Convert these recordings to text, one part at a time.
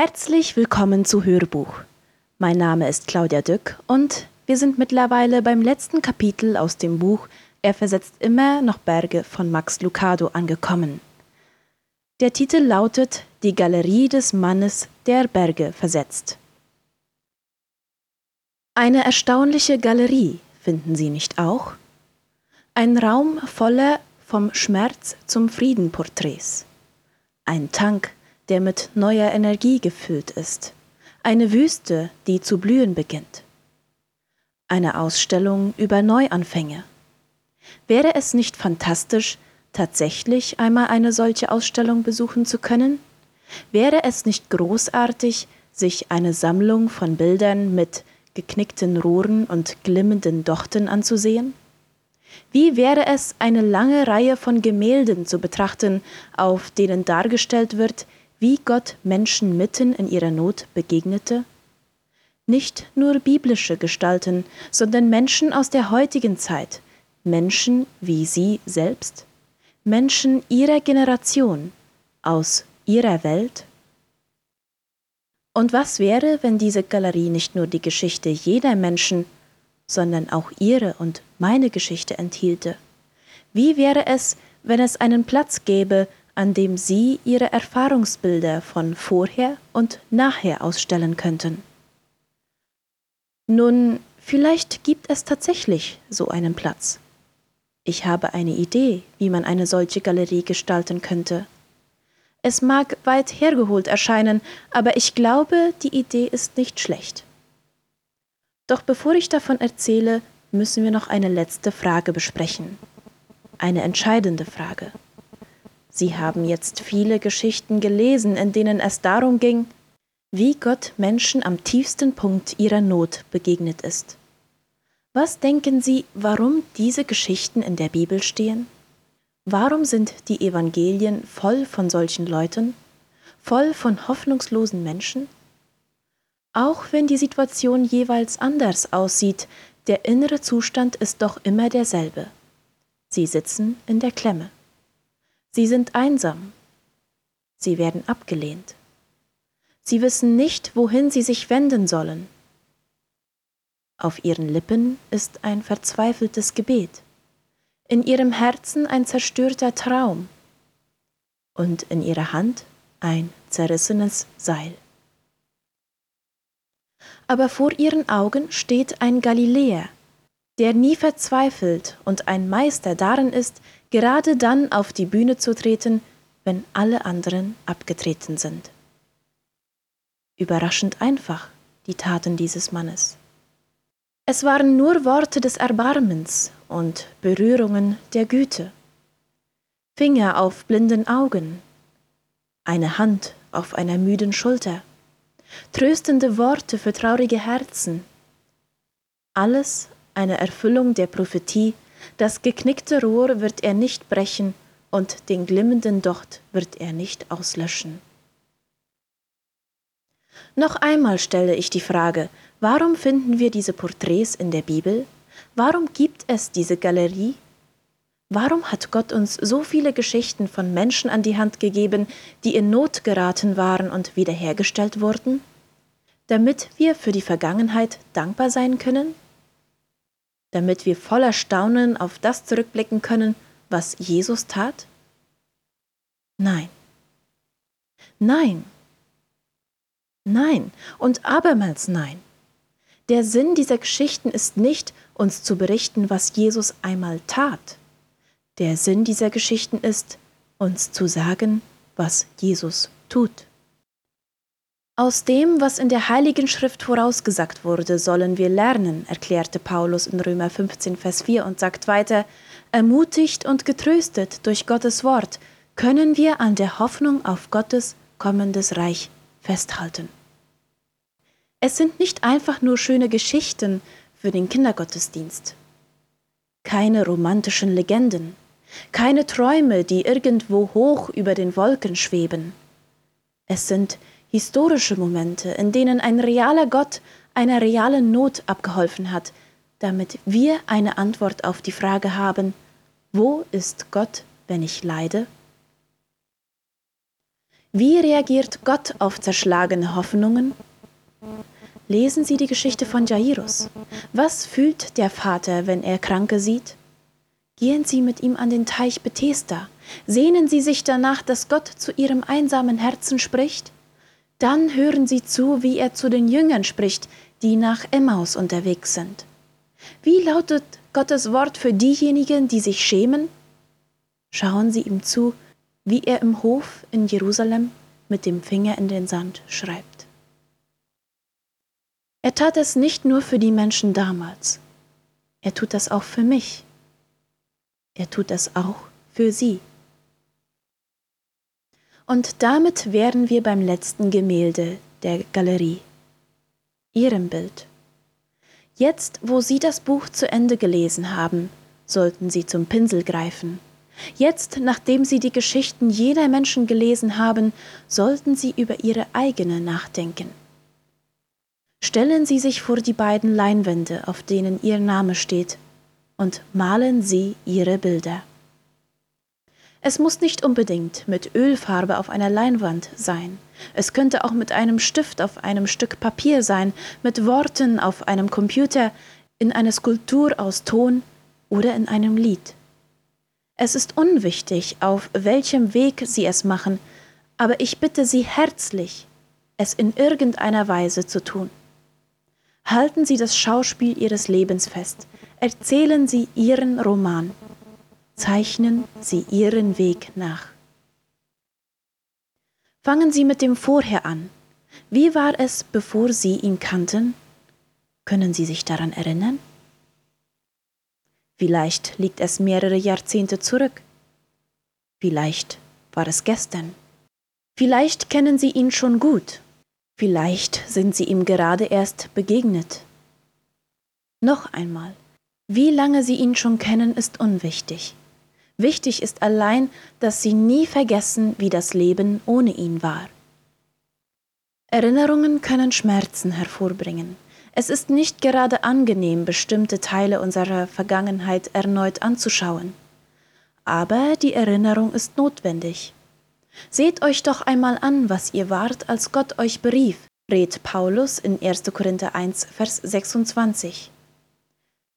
Herzlich willkommen zu Hörbuch. Mein Name ist Claudia Dück und wir sind mittlerweile beim letzten Kapitel aus dem Buch Er versetzt immer noch Berge von Max Lucado angekommen. Der Titel lautet Die Galerie des Mannes, der Berge versetzt. Eine erstaunliche Galerie, finden Sie nicht auch? Ein Raum voller vom Schmerz zum Frieden Porträts. Ein Tank, der mit neuer Energie gefüllt ist. Eine Wüste, die zu blühen beginnt. Eine Ausstellung über Neuanfänge. Wäre es nicht fantastisch, tatsächlich einmal eine solche Ausstellung besuchen zu können? Wäre es nicht großartig, sich eine Sammlung von Bildern mit geknickten Rohren und glimmenden Dochten anzusehen? Wie wäre es, eine lange Reihe von Gemälden zu betrachten, auf denen dargestellt wird, wie Gott Menschen mitten in ihrer Not begegnete? Nicht nur biblische Gestalten, sondern Menschen aus der heutigen Zeit, Menschen wie Sie selbst, Menschen Ihrer Generation, aus Ihrer Welt? Und was wäre, wenn diese Galerie nicht nur die Geschichte jeder Menschen, sondern auch ihre und meine Geschichte enthielte? Wie wäre es, wenn es einen Platz gäbe, an dem Sie Ihre Erfahrungsbilder von vorher und nachher ausstellen könnten? Nun, vielleicht gibt es tatsächlich so einen Platz. Ich habe eine Idee, wie man eine solche Galerie gestalten könnte. Es mag weit hergeholt erscheinen, aber ich glaube, die Idee ist nicht schlecht. Doch bevor ich davon erzähle, müssen wir noch eine letzte Frage besprechen. Eine entscheidende Frage. Sie haben jetzt viele Geschichten gelesen, in denen es darum ging, wie Gott Menschen am tiefsten Punkt ihrer Not begegnet ist. Was denken Sie, warum diese Geschichten in der Bibel stehen? Warum sind die Evangelien voll von solchen Leuten, voll von hoffnungslosen Menschen? Auch wenn die Situation jeweils anders aussieht, der innere Zustand ist doch immer derselbe. Sie sitzen in der Klemme. Sie sind einsam. Sie werden abgelehnt. Sie wissen nicht, wohin sie sich wenden sollen. Auf ihren Lippen ist ein verzweifeltes Gebet, in ihrem Herzen ein zerstörter Traum und in ihrer Hand ein zerrissenes Seil aber vor ihren Augen steht ein Galiläer, der nie verzweifelt und ein Meister darin ist, gerade dann auf die Bühne zu treten, wenn alle anderen abgetreten sind. Überraschend einfach die Taten dieses Mannes. Es waren nur Worte des Erbarmens und Berührungen der Güte. Finger auf blinden Augen, eine Hand auf einer müden Schulter, tröstende Worte für traurige Herzen. Alles eine Erfüllung der Prophetie, das geknickte Rohr wird er nicht brechen und den glimmenden Docht wird er nicht auslöschen. Noch einmal stelle ich die Frage, warum finden wir diese Porträts in der Bibel? Warum gibt es diese Galerie? Warum hat Gott uns so viele Geschichten von Menschen an die Hand gegeben, die in Not geraten waren und wiederhergestellt wurden? Damit wir für die Vergangenheit dankbar sein können? Damit wir voller Staunen auf das zurückblicken können, was Jesus tat? Nein. Nein. Nein und abermals nein. Der Sinn dieser Geschichten ist nicht, uns zu berichten, was Jesus einmal tat. Der Sinn dieser Geschichten ist, uns zu sagen, was Jesus tut. Aus dem, was in der Heiligen Schrift vorausgesagt wurde, sollen wir lernen, erklärte Paulus in Römer 15, Vers 4 und sagt weiter, ermutigt und getröstet durch Gottes Wort können wir an der Hoffnung auf Gottes kommendes Reich festhalten. Es sind nicht einfach nur schöne Geschichten für den Kindergottesdienst. Keine romantischen Legenden, keine Träume, die irgendwo hoch über den Wolken schweben. Es sind historische Momente, in denen ein realer Gott einer realen Not abgeholfen hat, damit wir eine Antwort auf die Frage haben, wo ist Gott, wenn ich leide? Wie reagiert Gott auf zerschlagene Hoffnungen? Lesen Sie die Geschichte von Jairus. Was fühlt der Vater, wenn er Kranke sieht? Gehen Sie mit ihm an den Teich Bethesda. Sehnen Sie sich danach, dass Gott zu Ihrem einsamen Herzen spricht? Dann hören Sie zu, wie er zu den Jüngern spricht, die nach Emmaus unterwegs sind. Wie lautet Gottes Wort für diejenigen, die sich schämen? Schauen Sie ihm zu, wie er im Hof in Jerusalem mit dem Finger in den Sand schreibt. Er tat es nicht nur für die Menschen damals, er tut das auch für mich. Er tut es auch für sie. Und damit wären wir beim letzten Gemälde der Galerie, Ihrem Bild. Jetzt, wo Sie das Buch zu Ende gelesen haben, sollten Sie zum Pinsel greifen Jetzt, nachdem Sie die Geschichten jener Menschen gelesen haben, sollten Sie über Ihre eigene nachdenken. Stellen Sie sich vor die beiden Leinwände, auf denen Ihr Name steht, und malen Sie Ihre Bilder. Es muss nicht unbedingt mit Ölfarbe auf einer Leinwand sein. Es könnte auch mit einem Stift auf einem Stück Papier sein, mit Worten auf einem Computer, in einer Skulptur aus Ton oder in einem Lied. Es ist unwichtig, auf welchem Weg Sie es machen, aber ich bitte Sie herzlich, es in irgendeiner Weise zu tun. Halten Sie das Schauspiel Ihres Lebens fest, erzählen Sie Ihren Roman, zeichnen Sie Ihren Weg nach. Fangen Sie mit dem Vorher an. Wie war es, bevor Sie ihn kannten? Können Sie sich daran erinnern? Vielleicht liegt es mehrere Jahrzehnte zurück. Vielleicht war es gestern. Vielleicht kennen Sie ihn schon gut. Vielleicht sind Sie ihm gerade erst begegnet. Noch einmal, wie lange Sie ihn schon kennen, ist unwichtig. Wichtig ist allein, dass Sie nie vergessen, wie das Leben ohne ihn war. Erinnerungen können Schmerzen hervorbringen. Es ist nicht gerade angenehm, bestimmte Teile unserer Vergangenheit erneut anzuschauen. Aber die Erinnerung ist notwendig. Seht euch doch einmal an, was ihr wart, als Gott euch berief, rät Paulus in 1. Korinther 1, Vers 26.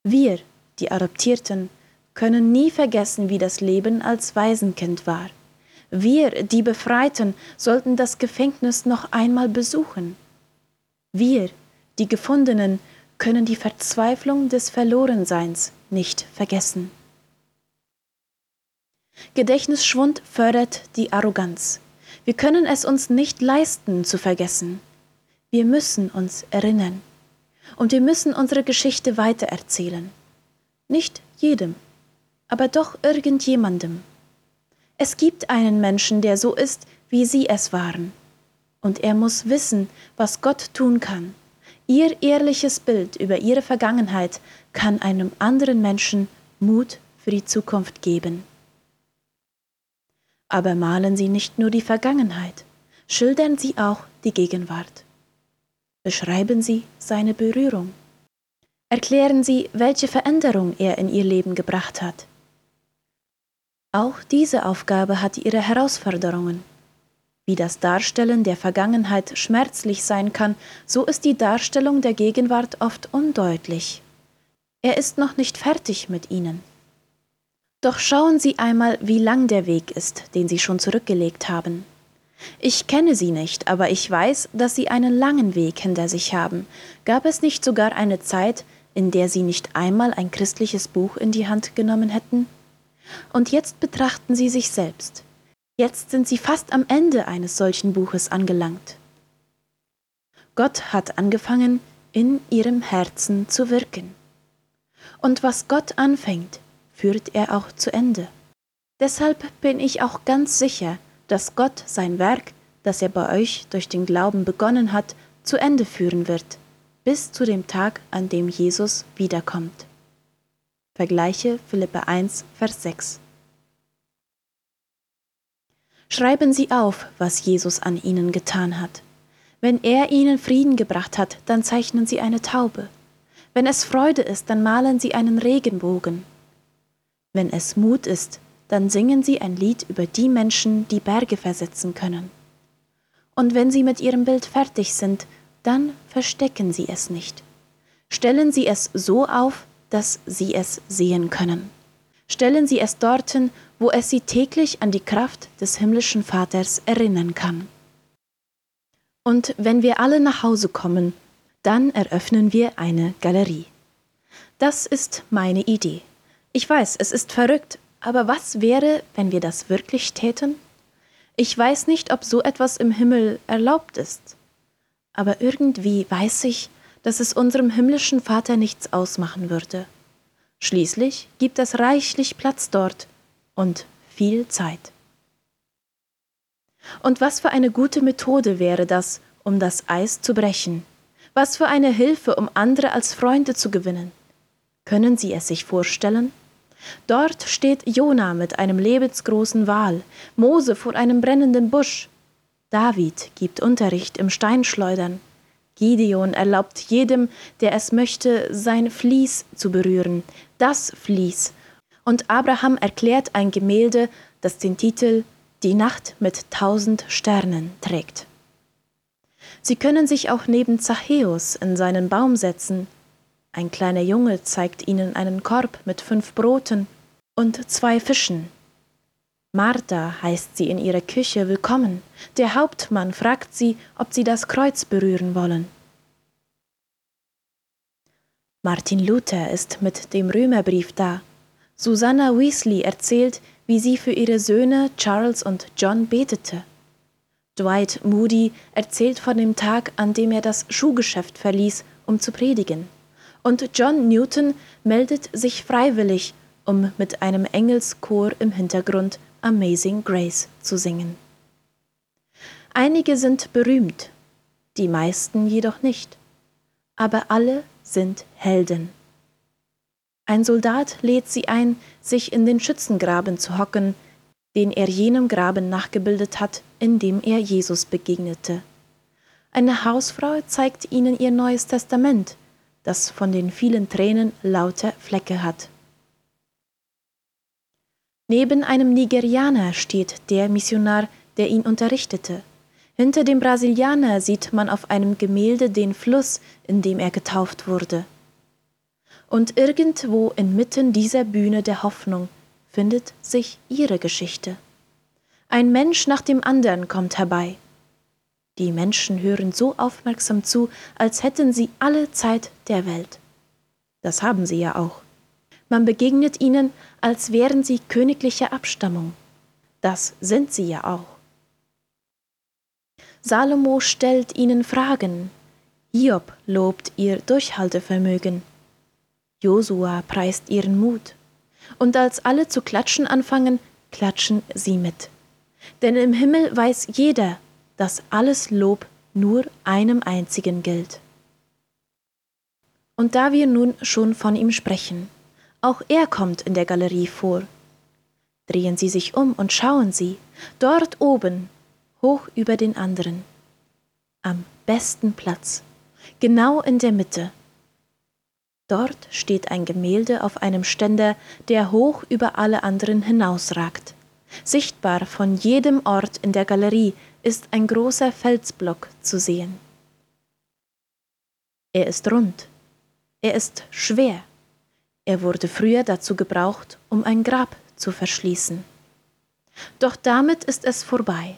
Wir, die Adoptierten, können nie vergessen, wie das Leben als Waisenkind war. Wir, die Befreiten, sollten das Gefängnis noch einmal besuchen. Wir, die Gefundenen können die Verzweiflung des Verlorenseins nicht vergessen. Gedächtnisschwund fördert die Arroganz. Wir können es uns nicht leisten zu vergessen. Wir müssen uns erinnern. Und wir müssen unsere Geschichte weitererzählen. Nicht jedem, aber doch irgendjemandem. Es gibt einen Menschen, der so ist, wie Sie es waren. Und er muss wissen, was Gott tun kann. Ihr ehrliches Bild über ihre Vergangenheit kann einem anderen Menschen Mut für die Zukunft geben. Aber malen Sie nicht nur die Vergangenheit, schildern Sie auch die Gegenwart. Beschreiben Sie seine Berührung. Erklären Sie, welche Veränderung er in Ihr Leben gebracht hat. Auch diese Aufgabe hat ihre Herausforderungen. Wie das Darstellen der Vergangenheit schmerzlich sein kann, so ist die Darstellung der Gegenwart oft undeutlich. Er ist noch nicht fertig mit ihnen. Doch schauen Sie einmal, wie lang der Weg ist, den Sie schon zurückgelegt haben. Ich kenne Sie nicht, aber ich weiß, dass Sie einen langen Weg hinter sich haben. Gab es nicht sogar eine Zeit, in der Sie nicht einmal ein christliches Buch in die Hand genommen hätten? Und jetzt betrachten Sie sich selbst. Jetzt sind sie fast am Ende eines solchen Buches angelangt. Gott hat angefangen, in ihrem Herzen zu wirken. Und was Gott anfängt, führt er auch zu Ende. Deshalb bin ich auch ganz sicher, dass Gott sein Werk, das er bei euch durch den Glauben begonnen hat, zu Ende führen wird, bis zu dem Tag, an dem Jesus wiederkommt. Vergleiche Philippe 1, Vers 6. Schreiben Sie auf, was Jesus an Ihnen getan hat. Wenn er Ihnen Frieden gebracht hat, dann zeichnen Sie eine Taube. Wenn es Freude ist, dann malen Sie einen Regenbogen. Wenn es Mut ist, dann singen Sie ein Lied über die Menschen, die Berge versetzen können. Und wenn Sie mit Ihrem Bild fertig sind, dann verstecken Sie es nicht. Stellen Sie es so auf, dass Sie es sehen können. Stellen Sie es dorthin, wo es Sie täglich an die Kraft des himmlischen Vaters erinnern kann. Und wenn wir alle nach Hause kommen, dann eröffnen wir eine Galerie. Das ist meine Idee. Ich weiß, es ist verrückt, aber was wäre, wenn wir das wirklich täten? Ich weiß nicht, ob so etwas im Himmel erlaubt ist. Aber irgendwie weiß ich, dass es unserem himmlischen Vater nichts ausmachen würde. Schließlich gibt es reichlich Platz dort und viel Zeit. Und was für eine gute Methode wäre das, um das Eis zu brechen? Was für eine Hilfe, um andere als Freunde zu gewinnen? Können Sie es sich vorstellen? Dort steht Jona mit einem lebensgroßen Wal, Mose vor einem brennenden Busch. David gibt Unterricht im Steinschleudern. Gideon erlaubt jedem, der es möchte, sein Vlies zu berühren, das Vlies. Und Abraham erklärt ein Gemälde, das den Titel Die Nacht mit tausend Sternen trägt. Sie können sich auch neben Zachäus in seinen Baum setzen. Ein kleiner Junge zeigt ihnen einen Korb mit fünf Broten und zwei Fischen. Martha heißt sie in ihrer Küche willkommen. Der Hauptmann fragt sie, ob sie das Kreuz berühren wollen. Martin Luther ist mit dem Römerbrief da. Susanna Weasley erzählt, wie sie für ihre Söhne Charles und John betete. Dwight Moody erzählt von dem Tag, an dem er das Schuhgeschäft verließ, um zu predigen. Und John Newton meldet sich freiwillig, um mit einem Engelschor im Hintergrund Amazing Grace zu singen. Einige sind berühmt, die meisten jedoch nicht, aber alle sind Helden. Ein Soldat lädt sie ein, sich in den Schützengraben zu hocken, den er jenem Graben nachgebildet hat, in dem er Jesus begegnete. Eine Hausfrau zeigt ihnen ihr Neues Testament, das von den vielen Tränen lauter Flecke hat. Neben einem Nigerianer steht der Missionar, der ihn unterrichtete. Hinter dem Brasilianer sieht man auf einem Gemälde den Fluss, in dem er getauft wurde. Und irgendwo inmitten dieser Bühne der Hoffnung findet sich ihre Geschichte. Ein Mensch nach dem anderen kommt herbei. Die Menschen hören so aufmerksam zu, als hätten sie alle Zeit der Welt. Das haben sie ja auch. Man begegnet ihnen, als wären sie königlicher Abstammung. Das sind sie ja auch. Salomo stellt ihnen Fragen. Hiob lobt ihr Durchhaltevermögen. Josua preist ihren Mut und als alle zu klatschen anfangen, klatschen sie mit. Denn im Himmel weiß jeder, dass alles Lob nur einem einzigen gilt. Und da wir nun schon von ihm sprechen, auch er kommt in der Galerie vor. Drehen Sie sich um und schauen Sie, dort oben, hoch über den anderen, am besten Platz, genau in der Mitte, Dort steht ein Gemälde auf einem Ständer, der hoch über alle anderen hinausragt. Sichtbar von jedem Ort in der Galerie ist ein großer Felsblock zu sehen. Er ist rund. Er ist schwer. Er wurde früher dazu gebraucht, um ein Grab zu verschließen. Doch damit ist es vorbei.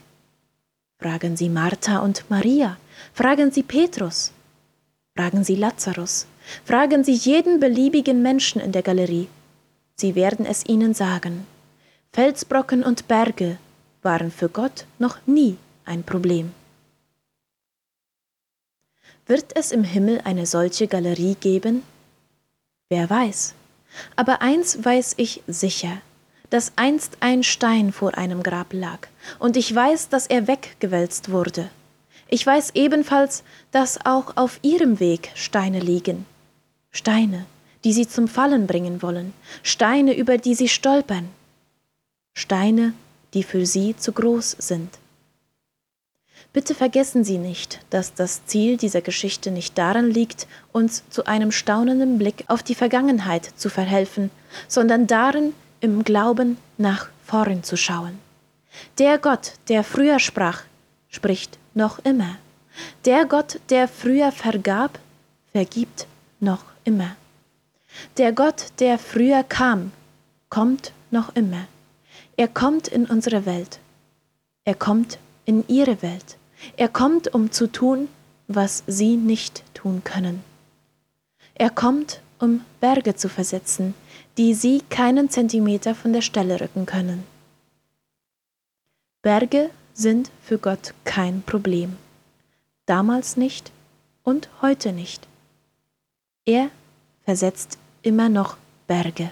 Fragen Sie Martha und Maria, fragen Sie Petrus, fragen Sie Lazarus, Fragen Sie jeden beliebigen Menschen in der Galerie. Sie werden es Ihnen sagen. Felsbrocken und Berge waren für Gott noch nie ein Problem. Wird es im Himmel eine solche Galerie geben? Wer weiß. Aber eins weiß ich sicher, dass einst ein Stein vor einem Grab lag, und ich weiß, dass er weggewälzt wurde. Ich weiß ebenfalls, dass auch auf ihrem Weg Steine liegen, Steine, die sie zum Fallen bringen wollen, Steine, über die sie stolpern, Steine, die für sie zu groß sind. Bitte vergessen Sie nicht, dass das Ziel dieser Geschichte nicht darin liegt, uns zu einem staunenden Blick auf die Vergangenheit zu verhelfen, sondern darin, im Glauben nach vorn zu schauen. Der Gott, der früher sprach, spricht noch immer. Der Gott, der früher vergab, vergibt noch immer. Der Gott, der früher kam, kommt noch immer. Er kommt in unsere Welt. Er kommt in ihre Welt. Er kommt, um zu tun, was sie nicht tun können. Er kommt, um Berge zu versetzen, die sie keinen Zentimeter von der Stelle rücken können. Berge sind für Gott kein Problem. Damals nicht und heute nicht. Er versetzt immer noch Berge.